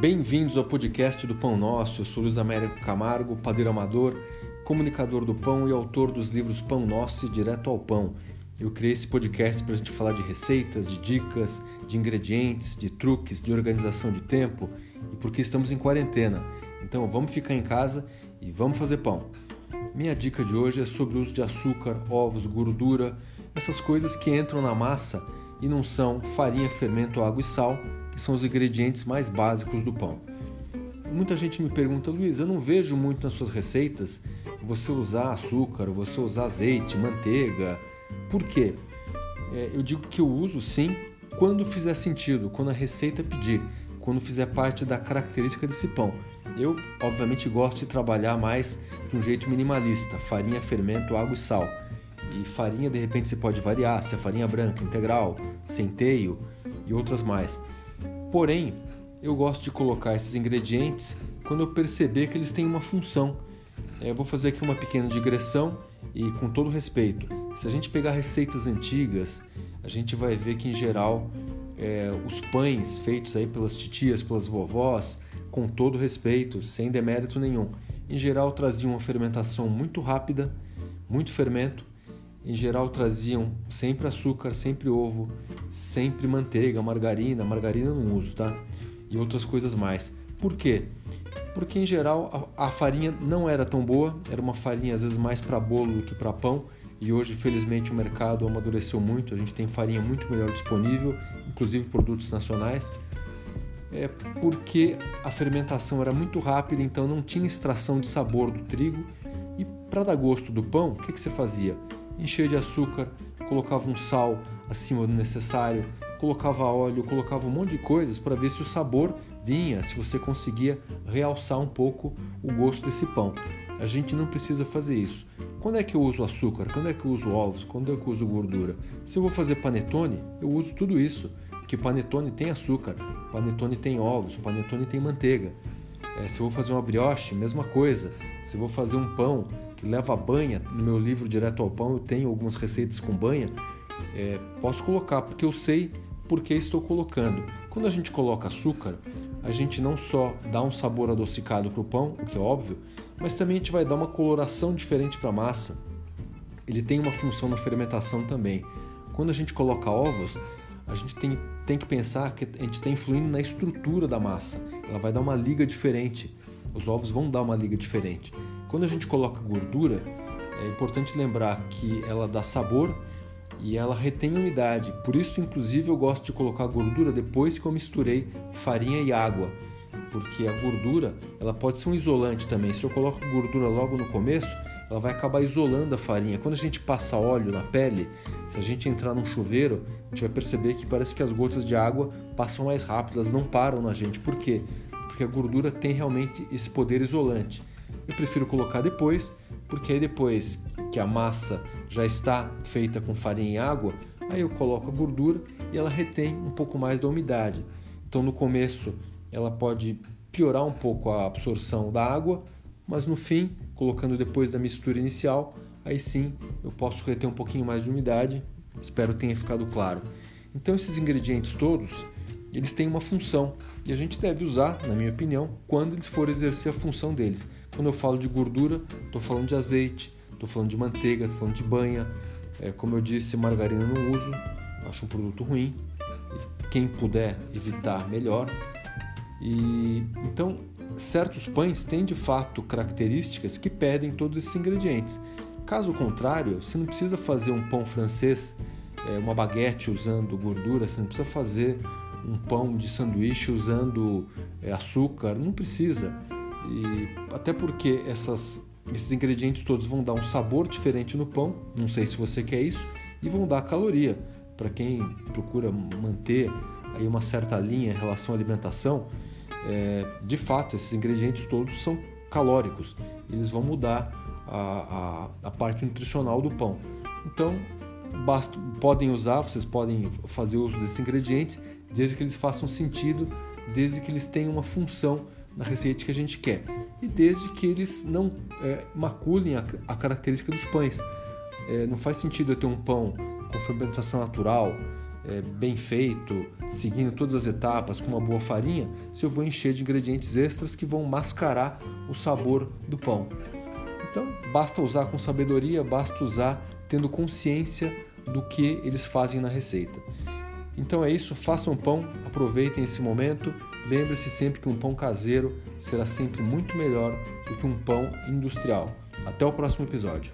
Bem-vindos ao podcast do Pão Nosso. Eu sou Luiz Américo Camargo, padeiro amador, comunicador do pão e autor dos livros Pão Nosso e Direto ao Pão. Eu criei esse podcast para a gente falar de receitas, de dicas, de ingredientes, de truques, de organização de tempo e porque estamos em quarentena. Então vamos ficar em casa e vamos fazer pão. Minha dica de hoje é sobre o uso de açúcar, ovos, gordura, essas coisas que entram na massa e não são farinha, fermento, água e sal, que são os ingredientes mais básicos do pão. Muita gente me pergunta, Luiz, eu não vejo muito nas suas receitas você usar açúcar, você usar azeite, manteiga. Por quê? É, eu digo que eu uso sim quando fizer sentido, quando a receita pedir, quando fizer parte da característica desse pão. Eu, obviamente, gosto de trabalhar mais de um jeito minimalista: farinha, fermento, água e sal. E farinha, de repente, você pode variar, se é farinha branca, integral, centeio e outras mais. Porém, eu gosto de colocar esses ingredientes quando eu perceber que eles têm uma função. É, eu vou fazer aqui uma pequena digressão e com todo respeito. Se a gente pegar receitas antigas, a gente vai ver que em geral é, os pães feitos aí pelas titias, pelas vovós, com todo respeito, sem demérito nenhum, em geral traziam uma fermentação muito rápida, muito fermento em geral traziam sempre açúcar, sempre ovo, sempre manteiga, margarina, margarina não uso, tá? E outras coisas mais. Por quê? Porque em geral a, a farinha não era tão boa, era uma farinha às vezes mais para bolo do que para pão, e hoje felizmente o mercado amadureceu muito, a gente tem farinha muito melhor disponível, inclusive produtos nacionais. É porque a fermentação era muito rápida, então não tinha extração de sabor do trigo. E para dar gosto do pão, o que, que você fazia? Enchia de açúcar, colocava um sal acima do necessário, colocava óleo, colocava um monte de coisas para ver se o sabor vinha, se você conseguia realçar um pouco o gosto desse pão. A gente não precisa fazer isso. Quando é que eu uso açúcar? Quando é que eu uso ovos? Quando é que eu uso gordura? Se eu vou fazer panetone, eu uso tudo isso, porque panetone tem açúcar, panetone tem ovos, panetone tem manteiga. É, se eu vou fazer uma brioche, mesma coisa. Se eu vou fazer um pão, que leva banha, no meu livro Direto ao Pão eu tenho algumas receitas com banha, é, posso colocar, porque eu sei por que estou colocando. Quando a gente coloca açúcar, a gente não só dá um sabor adocicado para o pão, o que é óbvio, mas também a gente vai dar uma coloração diferente para a massa. Ele tem uma função na fermentação também. Quando a gente coloca ovos, a gente tem, tem que pensar que a gente está influindo na estrutura da massa. Ela vai dar uma liga diferente. Os ovos vão dar uma liga diferente. Quando a gente coloca gordura, é importante lembrar que ela dá sabor e ela retém umidade. Por isso, inclusive, eu gosto de colocar gordura depois que eu misturei farinha e água, porque a gordura ela pode ser um isolante também. Se eu coloco gordura logo no começo, ela vai acabar isolando a farinha. Quando a gente passa óleo na pele, se a gente entrar num chuveiro, a gente vai perceber que parece que as gotas de água passam mais rápido, elas não param na gente. Por quê? Porque a gordura tem realmente esse poder isolante. Eu prefiro colocar depois, porque aí depois que a massa já está feita com farinha e água, aí eu coloco a gordura e ela retém um pouco mais da umidade. Então no começo ela pode piorar um pouco a absorção da água, mas no fim, colocando depois da mistura inicial, aí sim eu posso reter um pouquinho mais de umidade. Espero tenha ficado claro. Então esses ingredientes todos, eles têm uma função e a gente deve usar, na minha opinião, quando eles forem exercer a função deles. Quando eu falo de gordura, estou falando de azeite, estou falando de manteiga, estou falando de banha. É, como eu disse, margarina não uso, acho um produto ruim. Quem puder evitar, melhor. E então, certos pães têm de fato características que pedem todos esses ingredientes. Caso contrário, você não precisa fazer um pão francês, é, uma baguete usando gordura, você não precisa fazer um pão de sanduíche usando é, açúcar, não precisa. E até porque essas, esses ingredientes todos vão dar um sabor diferente no pão, não sei se você quer isso, e vão dar caloria. Para quem procura manter aí uma certa linha em relação à alimentação, é, de fato esses ingredientes todos são calóricos, eles vão mudar a, a, a parte nutricional do pão. Então, basta, podem usar, vocês podem fazer uso desses ingredientes, desde que eles façam sentido, desde que eles tenham uma função na receita que a gente quer. E desde que eles não é, maculem a, a, característica dos pães. É, não faz sentido eu ter um pão com fermentação natural, é, bem feito, seguindo todas as etapas, com uma boa farinha, se eu vou encher de ingredientes extras que vão mascarar o sabor do pão. Então, basta usar com sabedoria, basta usar tendo consciência do que eles fazem na receita. Então é isso, façam pão, aproveitem esse momento. Lembre-se sempre que um pão caseiro será sempre muito melhor do que um pão industrial. Até o próximo episódio.